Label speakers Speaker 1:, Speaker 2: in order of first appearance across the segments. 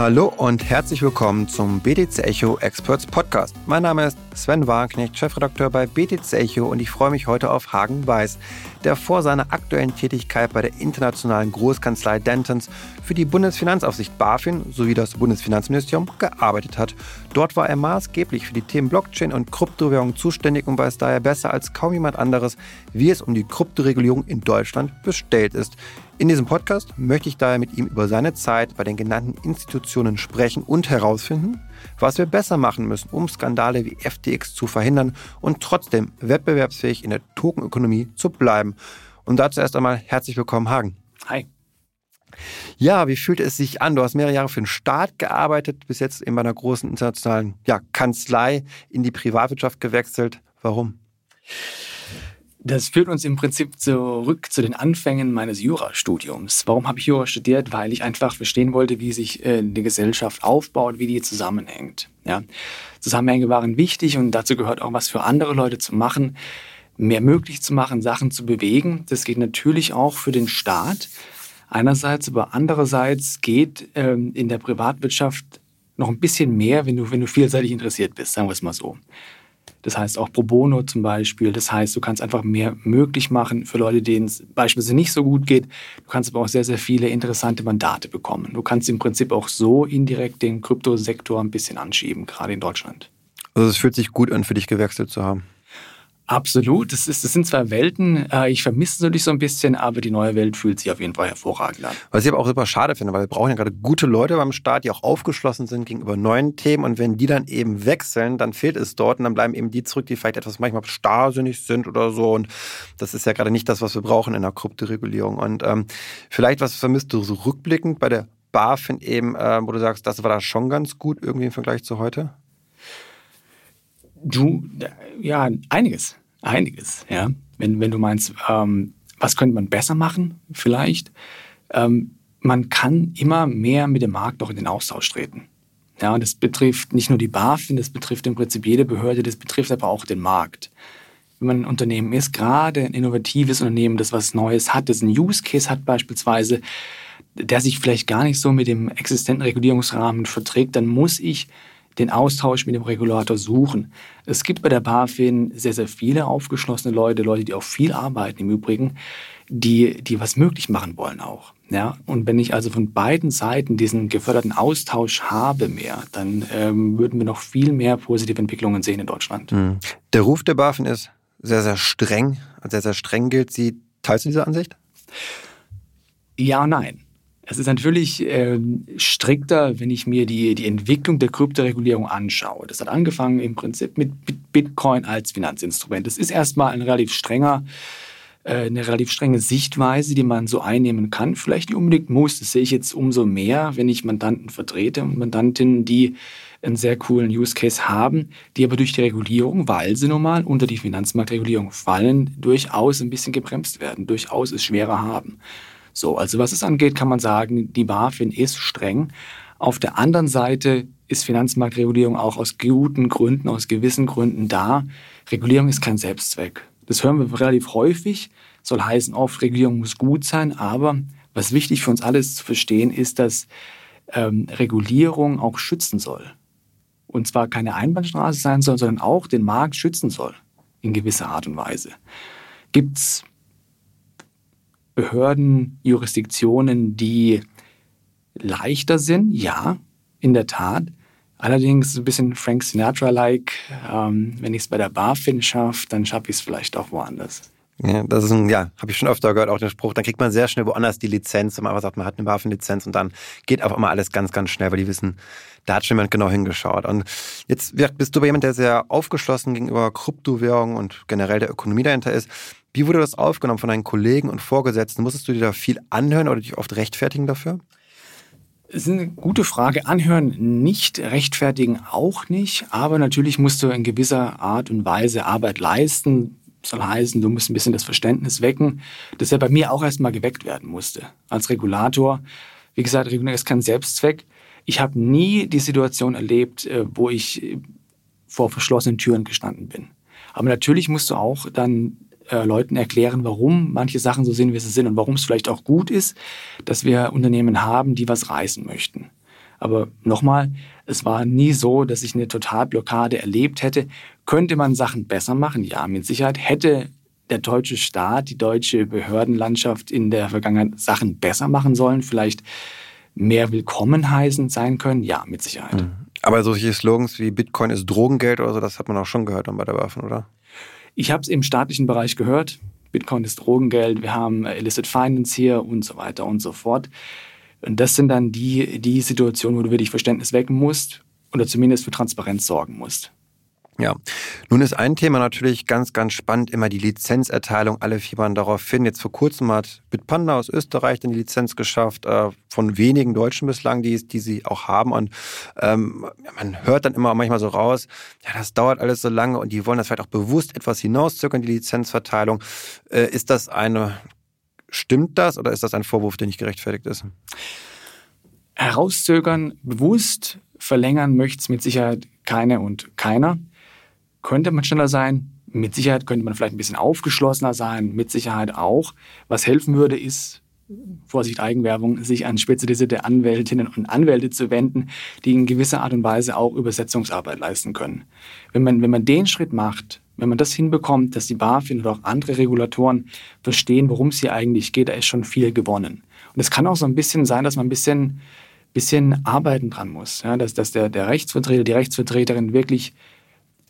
Speaker 1: Hallo und herzlich willkommen zum BTC Echo Experts Podcast. Mein Name ist Sven Wagenknecht, Chefredakteur bei BTC Echo und ich freue mich heute auf Hagen Weiß, der vor seiner aktuellen Tätigkeit bei der internationalen Großkanzlei Dentons für die Bundesfinanzaufsicht BaFin sowie das Bundesfinanzministerium gearbeitet hat. Dort war er maßgeblich für die Themen Blockchain und Kryptowährung zuständig und weiß daher besser als kaum jemand anderes, wie es um die Kryptoregulierung in Deutschland bestellt ist. In diesem Podcast möchte ich daher mit ihm über seine Zeit bei den genannten Institutionen sprechen und herausfinden, was wir besser machen müssen, um Skandale wie FTX zu verhindern und trotzdem wettbewerbsfähig in der Tokenökonomie zu bleiben. Und dazu erst einmal herzlich willkommen, Hagen.
Speaker 2: Hi.
Speaker 1: Ja, wie fühlt es sich an? Du hast mehrere Jahre für den Staat gearbeitet, bis jetzt in einer großen internationalen ja, Kanzlei in die Privatwirtschaft gewechselt. Warum?
Speaker 2: Das führt uns im Prinzip zurück zu den Anfängen meines Jurastudiums. Warum habe ich Jura studiert? Weil ich einfach verstehen wollte, wie sich äh, die Gesellschaft aufbaut, wie die zusammenhängt. Ja? Zusammenhänge waren wichtig und dazu gehört auch was für andere Leute zu machen, mehr möglich zu machen, Sachen zu bewegen. Das geht natürlich auch für den Staat einerseits, aber andererseits geht ähm, in der Privatwirtschaft noch ein bisschen mehr, wenn du, wenn du vielseitig interessiert bist, sagen wir es mal so. Das heißt auch pro bono zum Beispiel. Das heißt, du kannst einfach mehr möglich machen für Leute, denen es beispielsweise nicht so gut geht. Du kannst aber auch sehr, sehr viele interessante Mandate bekommen. Du kannst im Prinzip auch so indirekt den Kryptosektor ein bisschen anschieben, gerade in Deutschland.
Speaker 1: Also es fühlt sich gut an, für dich gewechselt zu haben.
Speaker 2: Absolut. Das, ist, das sind zwei Welten. Äh, ich vermisse es natürlich so ein bisschen, aber die neue Welt fühlt sich auf jeden Fall hervorragend an.
Speaker 1: Was ich aber auch super schade finde, weil wir brauchen ja gerade gute Leute beim Staat, die auch aufgeschlossen sind gegenüber neuen Themen. Und wenn die dann eben wechseln, dann fehlt es dort und dann bleiben eben die zurück, die vielleicht etwas manchmal starrsinnig sind oder so. Und das ist ja gerade nicht das, was wir brauchen in der Kryptoregulierung. Und ähm, vielleicht, was vermisst du so rückblickend bei der BaFin eben, äh, wo du sagst, das war da schon ganz gut irgendwie im Vergleich zu heute?
Speaker 2: Du, ja, einiges einiges. Ja? Wenn, wenn du meinst, ähm, was könnte man besser machen, vielleicht. Ähm, man kann immer mehr mit dem Markt auch in den Austausch treten. Ja, das betrifft nicht nur die BaFin, das betrifft im Prinzip jede Behörde, das betrifft aber auch den Markt. Wenn man ein Unternehmen ist, gerade ein innovatives Unternehmen, das was Neues hat, das einen Use Case hat beispielsweise, der sich vielleicht gar nicht so mit dem existenten Regulierungsrahmen verträgt, dann muss ich den Austausch mit dem Regulator suchen. Es gibt bei der BaFin sehr, sehr viele aufgeschlossene Leute, Leute, die auch viel arbeiten im Übrigen, die, die was möglich machen wollen auch. Ja, und wenn ich also von beiden Seiten diesen geförderten Austausch habe mehr, dann ähm, würden wir noch viel mehr positive Entwicklungen sehen in Deutschland. Mhm.
Speaker 1: Der Ruf der BaFin ist sehr, sehr streng, sehr, sehr streng gilt. Sie, teilst du diese Ansicht?
Speaker 2: Ja nein. Es ist natürlich äh, strikter, wenn ich mir die, die Entwicklung der Kryptoregulierung anschaue. Das hat angefangen im Prinzip mit Bitcoin als Finanzinstrument. Das ist erstmal ein relativ strenger, äh, eine relativ strenge Sichtweise, die man so einnehmen kann. Vielleicht nicht unbedingt muss. Das sehe ich jetzt umso mehr, wenn ich Mandanten vertrete und Mandantinnen, die einen sehr coolen Use Case haben, die aber durch die Regulierung, weil sie normal unter die Finanzmarktregulierung fallen, durchaus ein bisschen gebremst werden, durchaus es schwerer haben. So, also was es angeht, kann man sagen, die BaFin ist streng. Auf der anderen Seite ist Finanzmarktregulierung auch aus guten Gründen, aus gewissen Gründen da. Regulierung ist kein Selbstzweck. Das hören wir relativ häufig. Soll heißen oft, Regulierung muss gut sein, aber was wichtig für uns alles zu verstehen ist, dass ähm, Regulierung auch schützen soll. Und zwar keine Einbahnstraße sein soll, sondern auch den Markt schützen soll in gewisser Art und Weise. Gibt es Behörden, Jurisdiktionen, die leichter sind? Ja, in der Tat. Allerdings ein bisschen Frank Sinatra-like. Ähm, wenn ich es bei der BaFin schaffe, dann schaffe ich es vielleicht auch woanders.
Speaker 1: Ja, das ist ein, ja, habe ich schon öfter gehört, auch den Spruch, dann kriegt man sehr schnell woanders die Lizenz, wenn man einfach sagt, man hat eine BaFin-Lizenz und dann geht auf einmal alles ganz, ganz schnell, weil die wissen, da hat schon jemand genau hingeschaut. Und jetzt bist du aber jemand, der sehr aufgeschlossen gegenüber Kryptowährungen und generell der Ökonomie dahinter ist. Wie wurde das aufgenommen von deinen Kollegen und Vorgesetzten? Musstest du dir da viel anhören oder dich oft rechtfertigen dafür?
Speaker 2: Das ist eine gute Frage. Anhören nicht, rechtfertigen auch nicht. Aber natürlich musst du in gewisser Art und Weise Arbeit leisten. Soll heißen, du musst ein bisschen das Verständnis wecken, das ja bei mir auch erstmal geweckt werden musste. Als Regulator. Wie gesagt, Regulierung ist kein Selbstzweck. Ich habe nie die Situation erlebt, äh, wo ich vor verschlossenen Türen gestanden bin. Aber natürlich musst du auch dann äh, Leuten erklären, warum manche Sachen so sind, wie sie sind und warum es vielleicht auch gut ist, dass wir Unternehmen haben, die was reißen möchten. Aber nochmal, es war nie so, dass ich eine Totalblockade erlebt hätte. Könnte man Sachen besser machen? Ja, mit Sicherheit. Hätte der deutsche Staat, die deutsche Behördenlandschaft in der Vergangenheit Sachen besser machen sollen? Vielleicht mehr willkommen heißend sein können? Ja, mit Sicherheit. Mhm.
Speaker 1: Aber solche Slogans wie Bitcoin ist Drogengeld oder so, das hat man auch schon gehört bei der Waffen, oder?
Speaker 2: Ich habe es im staatlichen Bereich gehört. Bitcoin ist Drogengeld, wir haben Illicit Finance hier und so weiter und so fort. Und das sind dann die, die Situationen, wo du wirklich Verständnis wecken musst oder zumindest für Transparenz sorgen musst.
Speaker 1: Ja, nun ist ein Thema natürlich ganz, ganz spannend, immer die Lizenzerteilung. Alle fiebern darauf hin. Jetzt vor kurzem hat Bitpanda aus Österreich dann die Lizenz geschafft, äh, von wenigen Deutschen bislang, die, die sie auch haben. Und ähm, man hört dann immer manchmal so raus, ja, das dauert alles so lange und die wollen das vielleicht auch bewusst etwas hinauszögern, die Lizenzverteilung. Äh, ist das eine, stimmt das oder ist das ein Vorwurf, der nicht gerechtfertigt ist?
Speaker 2: Herauszögern, bewusst verlängern möchte es mit Sicherheit keine und keiner könnte man schneller sein. Mit Sicherheit könnte man vielleicht ein bisschen aufgeschlossener sein. Mit Sicherheit auch. Was helfen würde, ist, Vorsicht Eigenwerbung, sich an spezialisierte Anwältinnen und Anwälte zu wenden, die in gewisser Art und Weise auch Übersetzungsarbeit leisten können. Wenn man, wenn man den Schritt macht, wenn man das hinbekommt, dass die BaFin oder auch andere Regulatoren verstehen, worum es hier eigentlich geht, da ist schon viel gewonnen. Und es kann auch so ein bisschen sein, dass man ein bisschen, bisschen arbeiten dran muss. Ja, dass, dass der, der Rechtsvertreter, die Rechtsvertreterin wirklich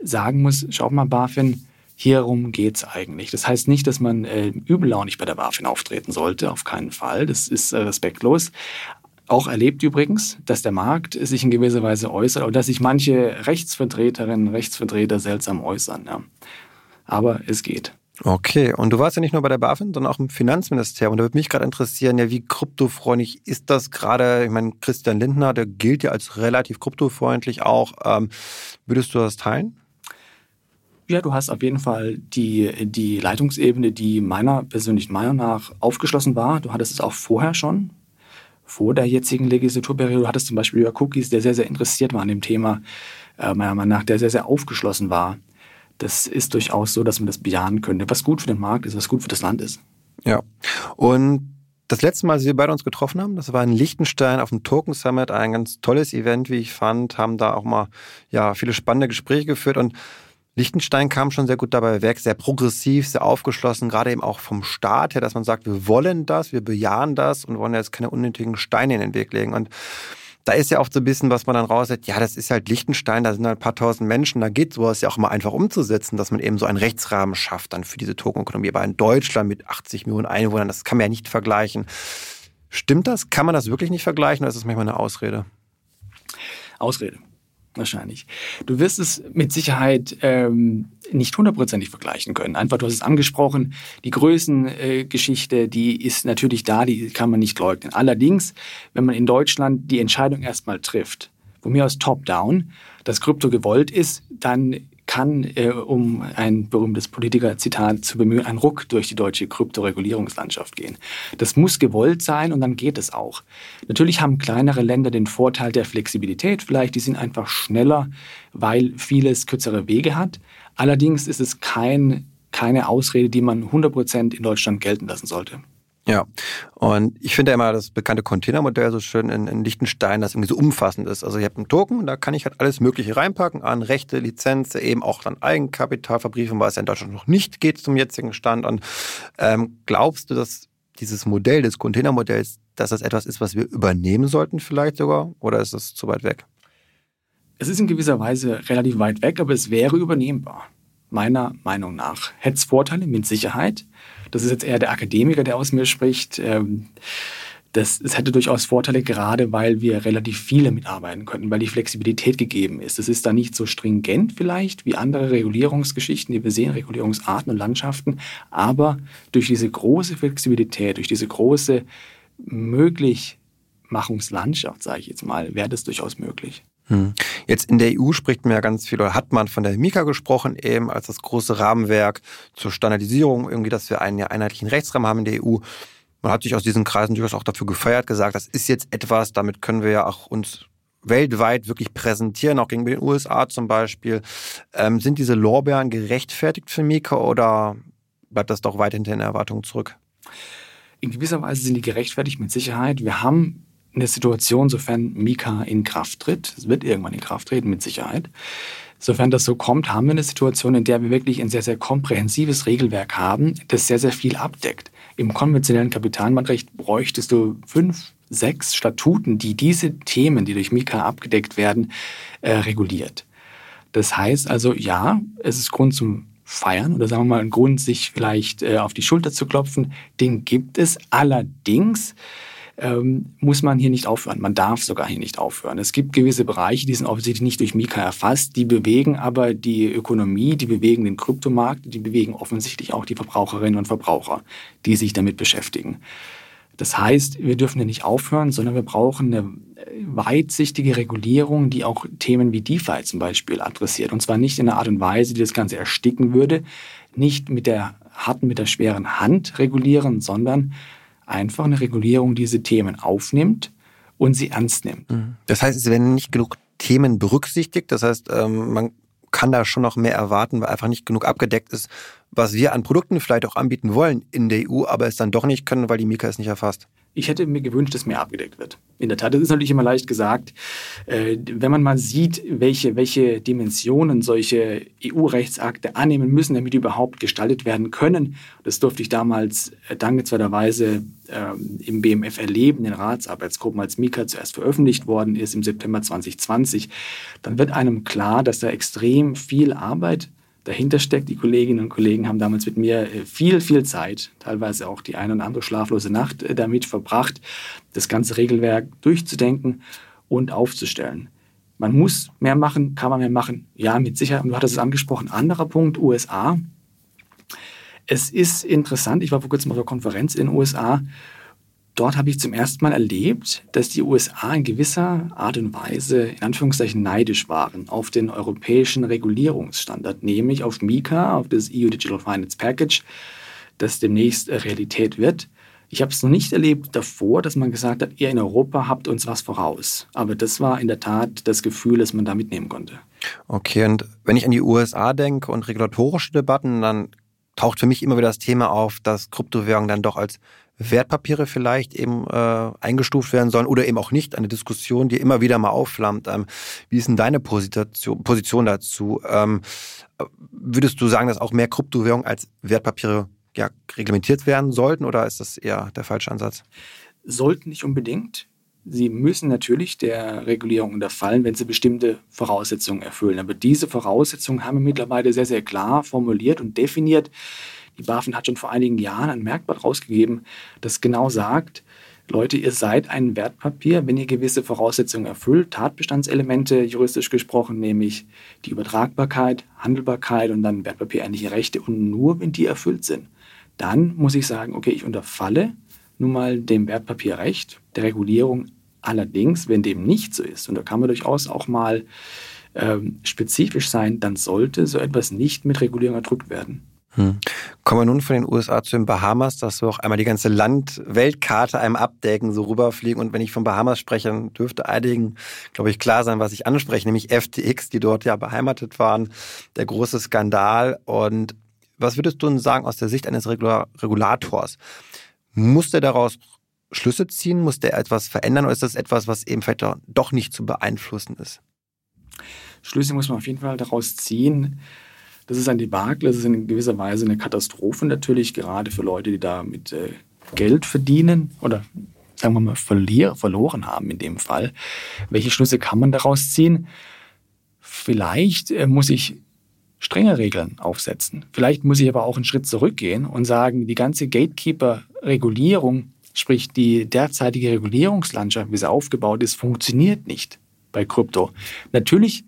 Speaker 2: sagen muss, schau mal, BaFin, hierum geht es eigentlich. Das heißt nicht, dass man äh, übellaunig bei der BaFin auftreten sollte, auf keinen Fall. Das ist äh, respektlos. Auch erlebt übrigens, dass der Markt sich in gewisser Weise äußert oder dass sich manche Rechtsvertreterinnen, Rechtsvertreter seltsam äußern. Ja. Aber es geht.
Speaker 1: Okay, und du warst ja nicht nur bei der BaFin, sondern auch im Finanzministerium. Und da würde mich gerade interessieren, ja, wie kryptofreundlich ist das gerade? Ich meine, Christian Lindner, der gilt ja als relativ kryptofreundlich auch. Ähm, würdest du das teilen?
Speaker 2: Ja, du hast auf jeden Fall die, die Leitungsebene, die meiner persönlichen Meinung nach aufgeschlossen war. Du hattest es auch vorher schon, vor der jetzigen Legislaturperiode. Hattest zum Beispiel über Cookies, der sehr, sehr interessiert war an dem Thema, äh, meiner Meinung nach, der sehr, sehr aufgeschlossen war. Das ist durchaus so, dass man das bejahen könnte, was gut für den Markt ist, was gut für das Land ist.
Speaker 1: Ja, und das letzte Mal, als wir beide uns getroffen haben, das war in Liechtenstein auf dem Token Summit, ein ganz tolles Event, wie ich fand, haben da auch mal ja, viele spannende Gespräche geführt und Liechtenstein kam schon sehr gut dabei weg, sehr progressiv, sehr aufgeschlossen, gerade eben auch vom Staat her, dass man sagt, wir wollen das, wir bejahen das und wollen jetzt keine unnötigen Steine in den Weg legen. Und da ist ja oft so ein bisschen, was man dann raushört, ja, das ist halt Liechtenstein, da sind halt ein paar tausend Menschen, da geht sowas ja auch immer einfach umzusetzen, dass man eben so einen Rechtsrahmen schafft dann für diese Tokenökonomie. Aber in Deutschland mit 80 Millionen Einwohnern, das kann man ja nicht vergleichen. Stimmt das? Kann man das wirklich nicht vergleichen oder ist das manchmal eine Ausrede?
Speaker 2: Ausrede wahrscheinlich. Du wirst es mit Sicherheit ähm, nicht hundertprozentig vergleichen können. Einfach, du hast es angesprochen, die Größengeschichte, äh, die ist natürlich da, die kann man nicht leugnen. Allerdings, wenn man in Deutschland die Entscheidung erstmal trifft, von mir aus top-down, dass Krypto gewollt ist, dann kann, äh, um ein berühmtes Politiker-Zitat zu bemühen, ein Ruck durch die deutsche Kryptoregulierungslandschaft gehen. Das muss gewollt sein und dann geht es auch. Natürlich haben kleinere Länder den Vorteil der Flexibilität, vielleicht die sind einfach schneller, weil vieles kürzere Wege hat. Allerdings ist es kein, keine Ausrede, die man 100% in Deutschland gelten lassen sollte.
Speaker 1: Ja, und ich finde ja immer das bekannte Containermodell so schön in, in Liechtenstein, das irgendwie so umfassend ist. Also ich habe einen Token, da kann ich halt alles Mögliche reinpacken an Rechte, Lizenz, eben auch dann Eigenkapital verbriefen, was ja in Deutschland noch nicht geht zum jetzigen Stand. Und ähm, glaubst du, dass dieses Modell des Containermodells, dass das etwas ist, was wir übernehmen sollten vielleicht sogar, oder ist das zu weit weg?
Speaker 2: Es ist in gewisser Weise relativ weit weg, aber es wäre übernehmbar. Meiner Meinung nach. Hätte es Vorteile mit Sicherheit. Das ist jetzt eher der Akademiker, der aus mir spricht. Ähm, das, das hätte durchaus Vorteile, gerade weil wir relativ viele mitarbeiten könnten, weil die Flexibilität gegeben ist. Es ist da nicht so stringent vielleicht wie andere Regulierungsgeschichten, die wir sehen, Regulierungsarten und Landschaften, aber durch diese große Flexibilität, durch diese große Möglichmachungslandschaft, sage ich jetzt mal, wäre das durchaus möglich.
Speaker 1: Hm. Jetzt in der EU spricht man ja ganz viel, oder hat man von der Mika gesprochen, eben als das große Rahmenwerk zur Standardisierung, irgendwie, dass wir einen ja einheitlichen Rechtsrahmen haben in der EU. Man hat sich aus diesen Kreisen durchaus auch dafür gefeiert, gesagt, das ist jetzt etwas, damit können wir ja auch uns weltweit wirklich präsentieren, auch gegenüber den USA zum Beispiel. Ähm, sind diese Lorbeeren gerechtfertigt für Mika oder bleibt das doch weit hinter den Erwartungen zurück?
Speaker 2: In gewisser Weise sind die gerechtfertigt mit Sicherheit. Wir haben eine Situation, sofern Mika in Kraft tritt, es wird irgendwann in Kraft treten mit Sicherheit, sofern das so kommt, haben wir eine Situation, in der wir wirklich ein sehr, sehr komprehensives Regelwerk haben, das sehr, sehr viel abdeckt. Im konventionellen Kapitalmarktrecht bräuchtest du fünf, sechs Statuten, die diese Themen, die durch Mika abgedeckt werden, äh, reguliert. Das heißt also, ja, es ist Grund zum Feiern oder sagen wir mal ein Grund, sich vielleicht äh, auf die Schulter zu klopfen. Den gibt es. Allerdings ähm, muss man hier nicht aufhören. Man darf sogar hier nicht aufhören. Es gibt gewisse Bereiche, die sind offensichtlich nicht durch Mika erfasst, die bewegen aber die Ökonomie, die bewegen den Kryptomarkt, die bewegen offensichtlich auch die Verbraucherinnen und Verbraucher, die sich damit beschäftigen. Das heißt, wir dürfen ja nicht aufhören, sondern wir brauchen eine weitsichtige Regulierung, die auch Themen wie DeFi zum Beispiel adressiert. Und zwar nicht in einer Art und Weise, die das Ganze ersticken würde, nicht mit der harten, mit der schweren Hand regulieren, sondern einfach eine Regulierung diese Themen aufnimmt und sie ernst nimmt.
Speaker 1: Mhm. Das heißt, es werden nicht genug Themen berücksichtigt. Das heißt, ähm, man kann da schon noch mehr erwarten, weil einfach nicht genug abgedeckt ist, was wir an Produkten vielleicht auch anbieten wollen in der EU, aber es dann doch nicht können, weil die Mika es nicht erfasst.
Speaker 2: Ich hätte mir gewünscht, dass mehr abgedeckt wird. In der Tat, das ist natürlich immer leicht gesagt. Äh, wenn man mal sieht, welche, welche Dimensionen solche EU-Rechtsakte annehmen müssen, damit die überhaupt gestaltet werden können, das durfte ich damals äh, dankenswerterweise ähm, im BMF erleben, in Ratsarbeitsgruppen, als Mika zuerst veröffentlicht worden ist im September 2020, dann wird einem klar, dass da extrem viel Arbeit dahinter steckt. Die Kolleginnen und Kollegen haben damals mit mir äh, viel, viel Zeit, teilweise auch die eine oder andere schlaflose Nacht äh, damit verbracht, das ganze Regelwerk durchzudenken und aufzustellen. Man muss mehr machen, kann man mehr machen. Ja, mit Sicherheit. Und du hattest es angesprochen. Anderer Punkt, USA. Es ist interessant, ich war vor kurzem auf einer Konferenz in den USA dort habe ich zum ersten Mal erlebt, dass die USA in gewisser Art und Weise in Anführungszeichen neidisch waren auf den europäischen Regulierungsstandard, nämlich auf MiCA, auf das EU Digital Finance Package, das demnächst Realität wird. Ich habe es noch nicht erlebt davor, dass man gesagt hat, ihr in Europa habt uns was voraus. Aber das war in der Tat das Gefühl, das man da mitnehmen konnte.
Speaker 1: Okay, und wenn ich an die USA denke und regulatorische Debatten, dann taucht für mich immer wieder das Thema auf, dass Kryptowährungen dann doch als Wertpapiere vielleicht eben äh, eingestuft werden sollen oder eben auch nicht. Eine Diskussion, die immer wieder mal aufflammt. Ähm, wie ist denn deine Position, Position dazu? Ähm, würdest du sagen, dass auch mehr Kryptowährungen als Wertpapiere ja, reglementiert werden sollten oder ist das eher der falsche Ansatz?
Speaker 2: Sollten nicht unbedingt. Sie müssen natürlich der Regulierung unterfallen, wenn sie bestimmte Voraussetzungen erfüllen. Aber diese Voraussetzungen haben wir mittlerweile sehr, sehr klar formuliert und definiert. Die BaFin hat schon vor einigen Jahren ein Merkblatt rausgegeben, das genau sagt, Leute, ihr seid ein Wertpapier, wenn ihr gewisse Voraussetzungen erfüllt, Tatbestandselemente juristisch gesprochen, nämlich die Übertragbarkeit, Handelbarkeit und dann wertpapierähnliche Rechte. Und nur wenn die erfüllt sind, dann muss ich sagen, okay, ich unterfalle nun mal dem Wertpapierrecht, der Regulierung. Allerdings, wenn dem nicht so ist, und da kann man durchaus auch mal ähm, spezifisch sein, dann sollte so etwas nicht mit Regulierung erdrückt werden.
Speaker 1: Hm. Kommen wir nun von den USA zu den Bahamas, dass wir auch einmal die ganze Land-Weltkarte einem abdecken, so rüberfliegen. Und wenn ich von Bahamas spreche, dann dürfte einigen, glaube ich, klar sein, was ich anspreche, nämlich FTX, die dort ja beheimatet waren, der große Skandal. Und was würdest du denn sagen aus der Sicht eines Regulators? Muss der daraus Schlüsse ziehen? Muss der etwas verändern oder ist das etwas, was eben vielleicht doch nicht zu beeinflussen ist?
Speaker 2: Schlüsse muss man auf jeden Fall daraus ziehen. Das ist ein Debakel, das ist in gewisser Weise eine Katastrophe natürlich, gerade für Leute, die da mit äh, Geld verdienen oder sagen wir mal verlier, verloren haben in dem Fall. Welche Schlüsse kann man daraus ziehen? Vielleicht äh, muss ich strenge Regeln aufsetzen. Vielleicht muss ich aber auch einen Schritt zurückgehen und sagen, die ganze Gatekeeper-Regulierung, sprich die derzeitige Regulierungslandschaft, wie sie aufgebaut ist, funktioniert nicht bei Krypto. Natürlich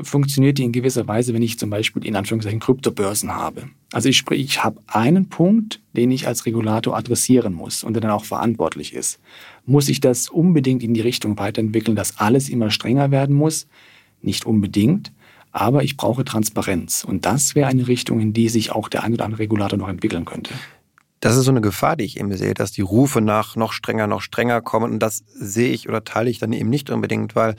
Speaker 2: funktioniert die in gewisser Weise, wenn ich zum Beispiel in Anführungszeichen Kryptobörsen habe. Also ich sprich, ich habe einen Punkt, den ich als Regulator adressieren muss und der dann auch verantwortlich ist. Muss ich das unbedingt in die Richtung weiterentwickeln, dass alles immer strenger werden muss? Nicht unbedingt, aber ich brauche Transparenz. Und das wäre eine Richtung, in die sich auch der ein oder andere Regulator noch entwickeln könnte.
Speaker 1: Das ist so eine Gefahr, die ich eben sehe, dass die Rufe nach noch strenger, noch strenger kommen. Und das sehe ich oder teile ich dann eben nicht unbedingt, weil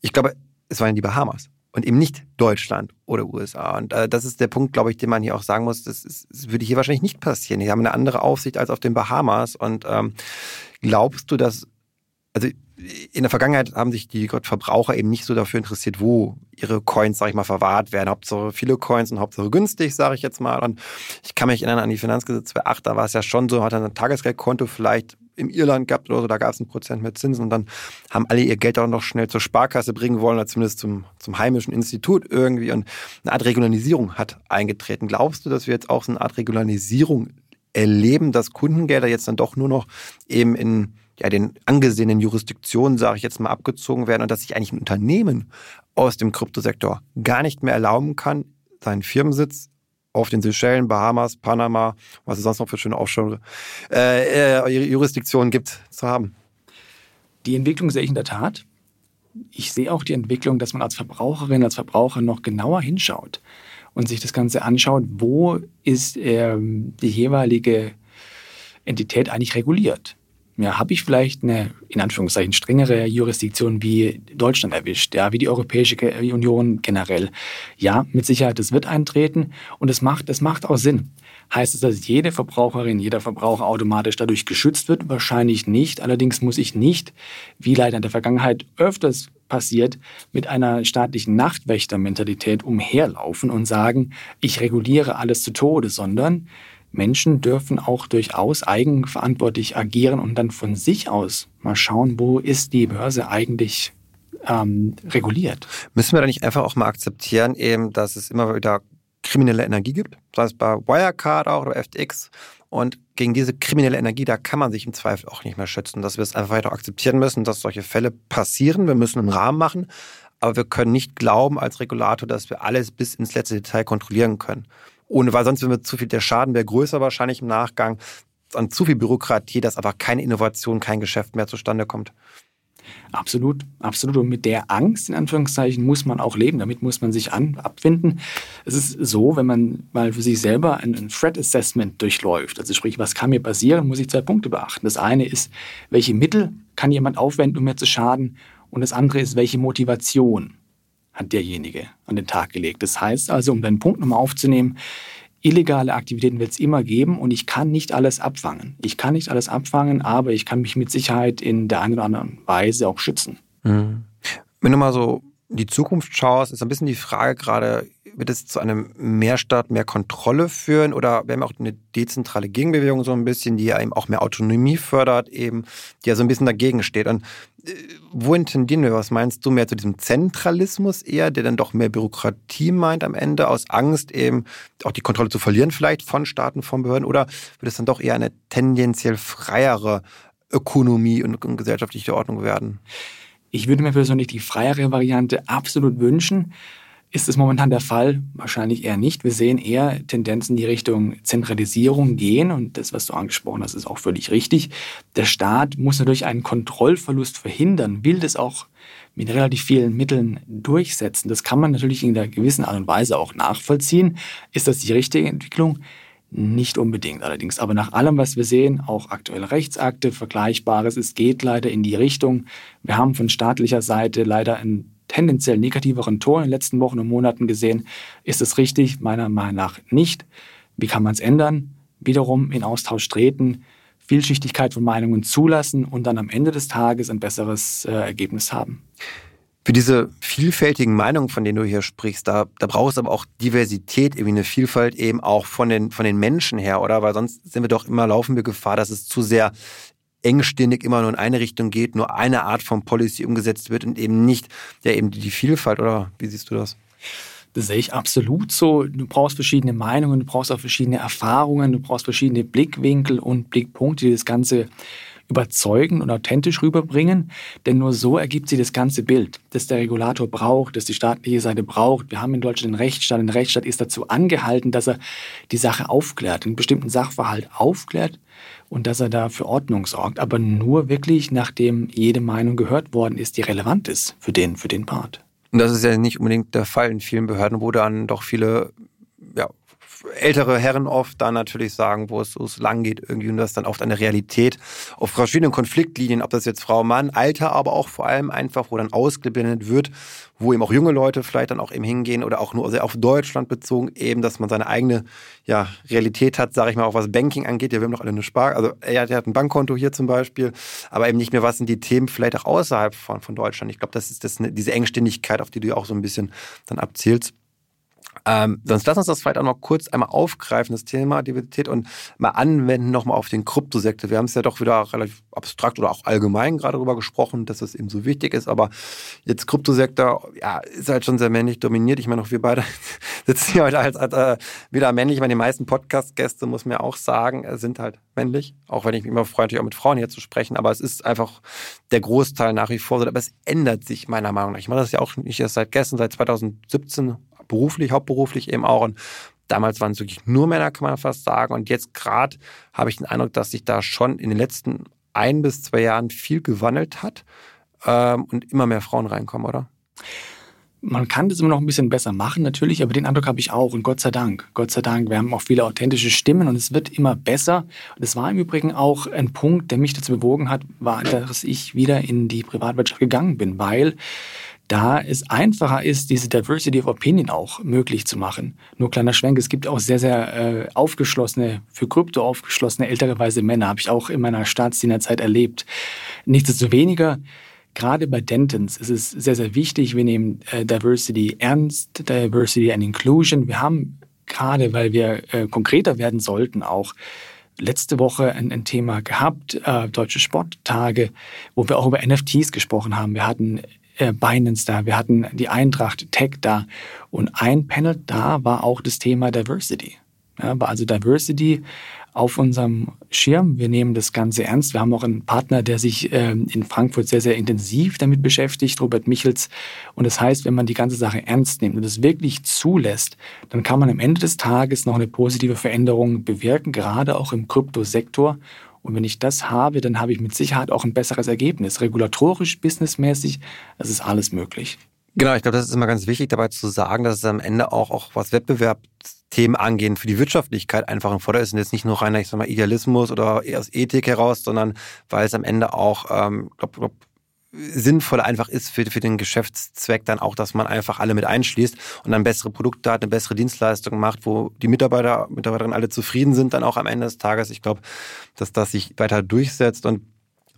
Speaker 1: ich glaube, es waren die Bahamas und eben nicht Deutschland oder USA. Und äh, das ist der Punkt, glaube ich, den man hier auch sagen muss, das, ist, das würde hier wahrscheinlich nicht passieren. Die haben eine andere Aufsicht als auf den Bahamas. Und ähm, glaubst du, dass also in der Vergangenheit haben sich die Verbraucher eben nicht so dafür interessiert, wo ihre Coins, sag ich mal, verwahrt werden. Hauptsache viele Coins und Hauptsache günstig, sage ich jetzt mal. Und ich kann mich erinnern an die Finanzgesetz 2.8, da war es ja schon so, hat er ein Tagesgeldkonto vielleicht im Irland gehabt oder so, da gab es ein Prozent mit Zinsen und dann haben alle ihr Geld auch noch schnell zur Sparkasse bringen wollen oder zumindest zum, zum heimischen Institut irgendwie und eine Art Regularisierung hat eingetreten. Glaubst du, dass wir jetzt auch so eine Art Regularisierung erleben, dass Kundengelder jetzt dann doch nur noch eben in ja, den angesehenen Jurisdiktionen, sage ich jetzt mal, abgezogen werden und dass sich eigentlich ein Unternehmen aus dem Kryptosektor gar nicht mehr erlauben kann, seinen Firmensitz auf den Seychellen, Bahamas, Panama, was es sonst noch für schöne Offshore-Jurisdiktionen äh, äh, gibt, zu haben.
Speaker 2: Die Entwicklung sehe ich in der Tat. Ich sehe auch die Entwicklung, dass man als Verbraucherin, als Verbraucher noch genauer hinschaut und sich das Ganze anschaut, wo ist ähm, die jeweilige Entität eigentlich reguliert ja, habe ich vielleicht eine, in Anführungszeichen, strengere Jurisdiktion wie Deutschland erwischt, ja, wie die Europäische Union generell. Ja, mit Sicherheit, das wird eintreten und es macht, das macht auch Sinn. Heißt es, dass jede Verbraucherin, jeder Verbraucher automatisch dadurch geschützt wird? Wahrscheinlich nicht. Allerdings muss ich nicht, wie leider in der Vergangenheit öfters passiert, mit einer staatlichen Nachtwächtermentalität umherlaufen und sagen, ich reguliere alles zu Tode, sondern Menschen dürfen auch durchaus eigenverantwortlich agieren und dann von sich aus mal schauen, wo ist die Börse eigentlich ähm, reguliert.
Speaker 1: Müssen wir da nicht einfach auch mal akzeptieren, eben, dass es immer wieder kriminelle Energie gibt, sei es bei Wirecard auch oder FTX. Und gegen diese kriminelle Energie, da kann man sich im Zweifel auch nicht mehr schützen, dass wir es einfach weiter akzeptieren müssen, dass solche Fälle passieren. Wir müssen einen Rahmen machen, aber wir können nicht glauben als Regulator, dass wir alles bis ins letzte Detail kontrollieren können ohne, weil sonst wäre zu viel, der Schaden wäre größer wahrscheinlich im Nachgang, an zu viel Bürokratie, dass einfach keine Innovation, kein Geschäft mehr zustande kommt.
Speaker 2: Absolut, absolut. Und mit der Angst, in Anführungszeichen, muss man auch leben. Damit muss man sich an, abfinden. Es ist so, wenn man mal für sich selber ein, ein Threat Assessment durchläuft, also sprich, was kann mir passieren, muss ich zwei Punkte beachten. Das eine ist, welche Mittel kann jemand aufwenden, um mir zu schaden? Und das andere ist, welche Motivation hat derjenige an den Tag gelegt. Das heißt also, um deinen Punkt nochmal aufzunehmen, illegale Aktivitäten wird es immer geben und ich kann nicht alles abfangen. Ich kann nicht alles abfangen, aber ich kann mich mit Sicherheit in der einen oder anderen Weise auch schützen.
Speaker 1: Mhm. Wenn du mal so die Zukunft schaust, ist ein bisschen die Frage gerade, wird es zu einem Mehrstaat mehr Kontrolle führen oder wir haben auch eine dezentrale Gegenbewegung so ein bisschen, die ja eben auch mehr Autonomie fördert, eben, die ja so ein bisschen dagegen steht. Und wohin tendieren wir? Was meinst du mehr zu diesem Zentralismus eher, der dann doch mehr Bürokratie meint am Ende, aus Angst eben auch die Kontrolle zu verlieren vielleicht von Staaten, von Behörden? Oder wird es dann doch eher eine tendenziell freiere Ökonomie und, und gesellschaftliche Ordnung werden?
Speaker 2: Ich würde mir persönlich die freiere Variante absolut wünschen. Ist es momentan der Fall? Wahrscheinlich eher nicht. Wir sehen eher Tendenzen die Richtung Zentralisierung gehen und das, was du angesprochen hast, ist auch völlig richtig. Der Staat muss natürlich einen Kontrollverlust verhindern, will das auch mit relativ vielen Mitteln durchsetzen. Das kann man natürlich in einer gewissen Art und Weise auch nachvollziehen. Ist das die richtige Entwicklung? Nicht unbedingt allerdings. Aber nach allem, was wir sehen, auch aktuelle Rechtsakte, Vergleichbares, es geht leider in die Richtung. Wir haben von staatlicher Seite leider einen tendenziell negativeren Ton in den letzten Wochen und Monaten gesehen. Ist es richtig? Meiner Meinung nach nicht. Wie kann man es ändern? Wiederum in Austausch treten, Vielschichtigkeit von Meinungen zulassen und dann am Ende des Tages ein besseres äh, Ergebnis haben.
Speaker 1: Für diese vielfältigen Meinungen, von denen du hier sprichst, da, da braucht es aber auch Diversität, irgendwie eine Vielfalt eben auch von den, von den Menschen her, oder? Weil sonst sind wir doch immer, laufen wir Gefahr, dass es zu sehr engstirnig immer nur in eine Richtung geht, nur eine Art von Policy umgesetzt wird und eben nicht ja eben die Vielfalt, oder wie siehst du das?
Speaker 2: Das sehe ich absolut so. Du brauchst verschiedene Meinungen, du brauchst auch verschiedene Erfahrungen, du brauchst verschiedene Blickwinkel und Blickpunkte, die das Ganze überzeugen und authentisch rüberbringen, denn nur so ergibt sich das ganze Bild, das der Regulator braucht, das die staatliche Seite braucht. Wir haben in Deutschland einen Rechtsstaat. Ein Rechtsstaat ist dazu angehalten, dass er die Sache aufklärt, einen bestimmten Sachverhalt aufklärt und dass er da für Ordnung sorgt, aber nur wirklich, nachdem jede Meinung gehört worden ist, die relevant ist für den, für den Part.
Speaker 1: Und das ist ja nicht unbedingt der Fall in vielen Behörden, wo dann doch viele ja, ältere Herren oft dann natürlich sagen, wo es, es lang geht irgendwie und das dann oft eine Realität auf verschiedenen Konfliktlinien, ob das jetzt Frau, Mann, Alter, aber auch vor allem einfach, wo dann ausgeblendet wird, wo eben auch junge Leute vielleicht dann auch eben hingehen oder auch nur sehr auf Deutschland bezogen eben, dass man seine eigene ja, Realität hat, sage ich mal, auch was Banking angeht. Ja, wir haben doch alle eine Spar, also er hat, er hat ein Bankkonto hier zum Beispiel, aber eben nicht mehr, was sind die Themen vielleicht auch außerhalb von, von Deutschland. Ich glaube, das ist das, diese Engständigkeit, auf die du auch so ein bisschen dann abzielst. Ähm, sonst lass uns das vielleicht auch noch kurz einmal aufgreifen, das Thema Diversität und mal anwenden nochmal auf den Kryptosektor. Wir haben es ja doch wieder relativ abstrakt oder auch allgemein gerade darüber gesprochen, dass es eben so wichtig ist, aber jetzt Kryptosektor, ja, ist halt schon sehr männlich dominiert. Ich meine, auch wir beide sitzen hier heute als, als äh, wieder männlich. Ich meine, die meisten Podcast-Gäste, muss man ja auch sagen, äh, sind halt männlich, auch wenn ich mich immer freue, natürlich auch mit Frauen hier zu sprechen, aber es ist einfach der Großteil nach wie vor so, aber es ändert sich meiner Meinung nach. Ich mache das ja auch nicht erst seit gestern, seit 2017 beruflich, hauptberuflich eben auch. Und damals waren es wirklich nur Männer, kann man fast sagen. Und jetzt gerade habe ich den Eindruck, dass sich da schon in den letzten ein bis zwei Jahren viel gewandelt hat ähm, und immer mehr Frauen reinkommen, oder?
Speaker 2: Man kann das immer noch ein bisschen besser machen, natürlich, aber den Eindruck habe ich auch. Und Gott sei Dank, Gott sei Dank, wir haben auch viele authentische Stimmen und es wird immer besser. Und es war im Übrigen auch ein Punkt, der mich dazu bewogen hat, war, dass ich wieder in die Privatwirtschaft gegangen bin, weil da es einfacher ist, diese Diversity of Opinion auch möglich zu machen. Nur kleiner Schwenk, es gibt auch sehr, sehr äh, aufgeschlossene, für Krypto aufgeschlossene ältere weiße Männer, habe ich auch in meiner Staatsdienerzeit erlebt. Nichtsdestoweniger, gerade bei Dentons ist es sehr, sehr wichtig, wir nehmen äh, Diversity ernst, Diversity and Inclusion. Wir haben gerade, weil wir äh, konkreter werden sollten, auch letzte Woche ein, ein Thema gehabt, äh, Deutsche Sporttage, wo wir auch über NFTs gesprochen haben. Wir hatten äh, Binance da, wir hatten die Eintracht Tech da und ein Panel da war auch das Thema Diversity. Ja, war also Diversity auf unserem Schirm. Wir nehmen das Ganze ernst. Wir haben auch einen Partner, der sich ähm, in Frankfurt sehr, sehr intensiv damit beschäftigt, Robert Michels. Und das heißt, wenn man die ganze Sache ernst nimmt und es wirklich zulässt, dann kann man am Ende des Tages noch eine positive Veränderung bewirken, gerade auch im Kryptosektor. Und wenn ich das habe, dann habe ich mit Sicherheit auch ein besseres Ergebnis. Regulatorisch, businessmäßig, es ist alles möglich.
Speaker 1: Genau, ich glaube, das ist immer ganz wichtig dabei zu sagen, dass es am Ende auch, auch was Wettbewerbsthemen angehen, für die Wirtschaftlichkeit einfach ein Vorteil ist und jetzt nicht nur reiner, ich sag mal, Idealismus oder aus Ethik heraus, sondern weil es am Ende auch, ähm, glaub, glaub, sinnvoll einfach ist für, für den Geschäftszweck dann auch, dass man einfach alle mit einschließt und dann bessere Produkte hat, eine bessere Dienstleistung macht, wo die Mitarbeiter, Mitarbeiterinnen alle zufrieden sind dann auch am Ende des Tages. Ich glaube, dass das sich weiter durchsetzt und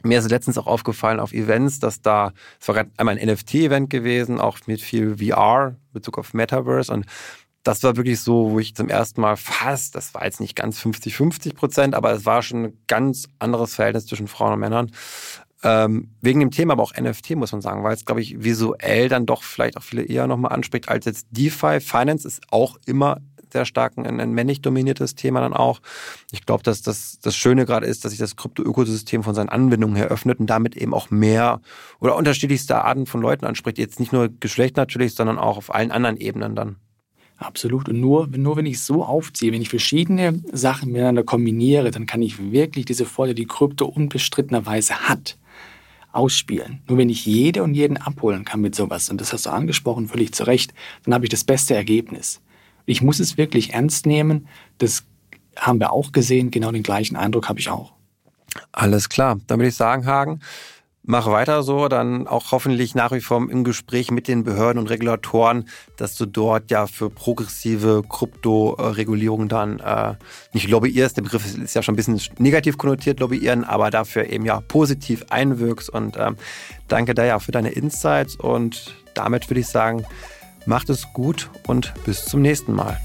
Speaker 1: mir ist letztens auch aufgefallen auf Events, dass da, es war gerade einmal ein NFT-Event gewesen, auch mit viel VR, Bezug auf Metaverse und das war wirklich so, wo ich zum ersten Mal fast, das war jetzt nicht ganz 50-50 Prozent, aber es war schon ein ganz anderes Verhältnis zwischen Frauen und Männern. Ähm, wegen dem Thema aber auch NFT, muss man sagen, weil es, glaube ich, visuell dann doch vielleicht auch viele eher nochmal anspricht als jetzt DeFi. Finance ist auch immer sehr stark ein, ein männlich dominiertes Thema dann auch. Ich glaube, dass das, das Schöne gerade ist, dass sich das Krypto-Ökosystem von seinen Anwendungen her öffnet und damit eben auch mehr oder unterschiedlichste Arten von Leuten anspricht. Jetzt nicht nur Geschlecht natürlich, sondern auch auf allen anderen Ebenen dann.
Speaker 2: Absolut. Und nur, nur wenn ich so aufziehe, wenn ich verschiedene Sachen miteinander kombiniere, dann kann ich wirklich diese Vorteile, die Krypto unbestrittenerweise hat, ausspielen. Nur wenn ich jede und jeden abholen kann mit sowas, und das hast du angesprochen, völlig zu Recht, dann habe ich das beste Ergebnis. Ich muss es wirklich ernst nehmen. Das haben wir auch gesehen. Genau den gleichen Eindruck habe ich auch.
Speaker 1: Alles klar. Dann würde ich sagen, Hagen, mach weiter so, dann auch hoffentlich nach wie vor im Gespräch mit den Behörden und Regulatoren, dass du dort ja für progressive Kryptoregulierung dann äh, nicht lobbyierst. Der Begriff ist ja schon ein bisschen negativ konnotiert, lobbyieren, aber dafür eben ja positiv einwirkst. Und ähm, danke da ja für deine Insights und damit würde ich sagen, macht es gut und bis zum nächsten Mal.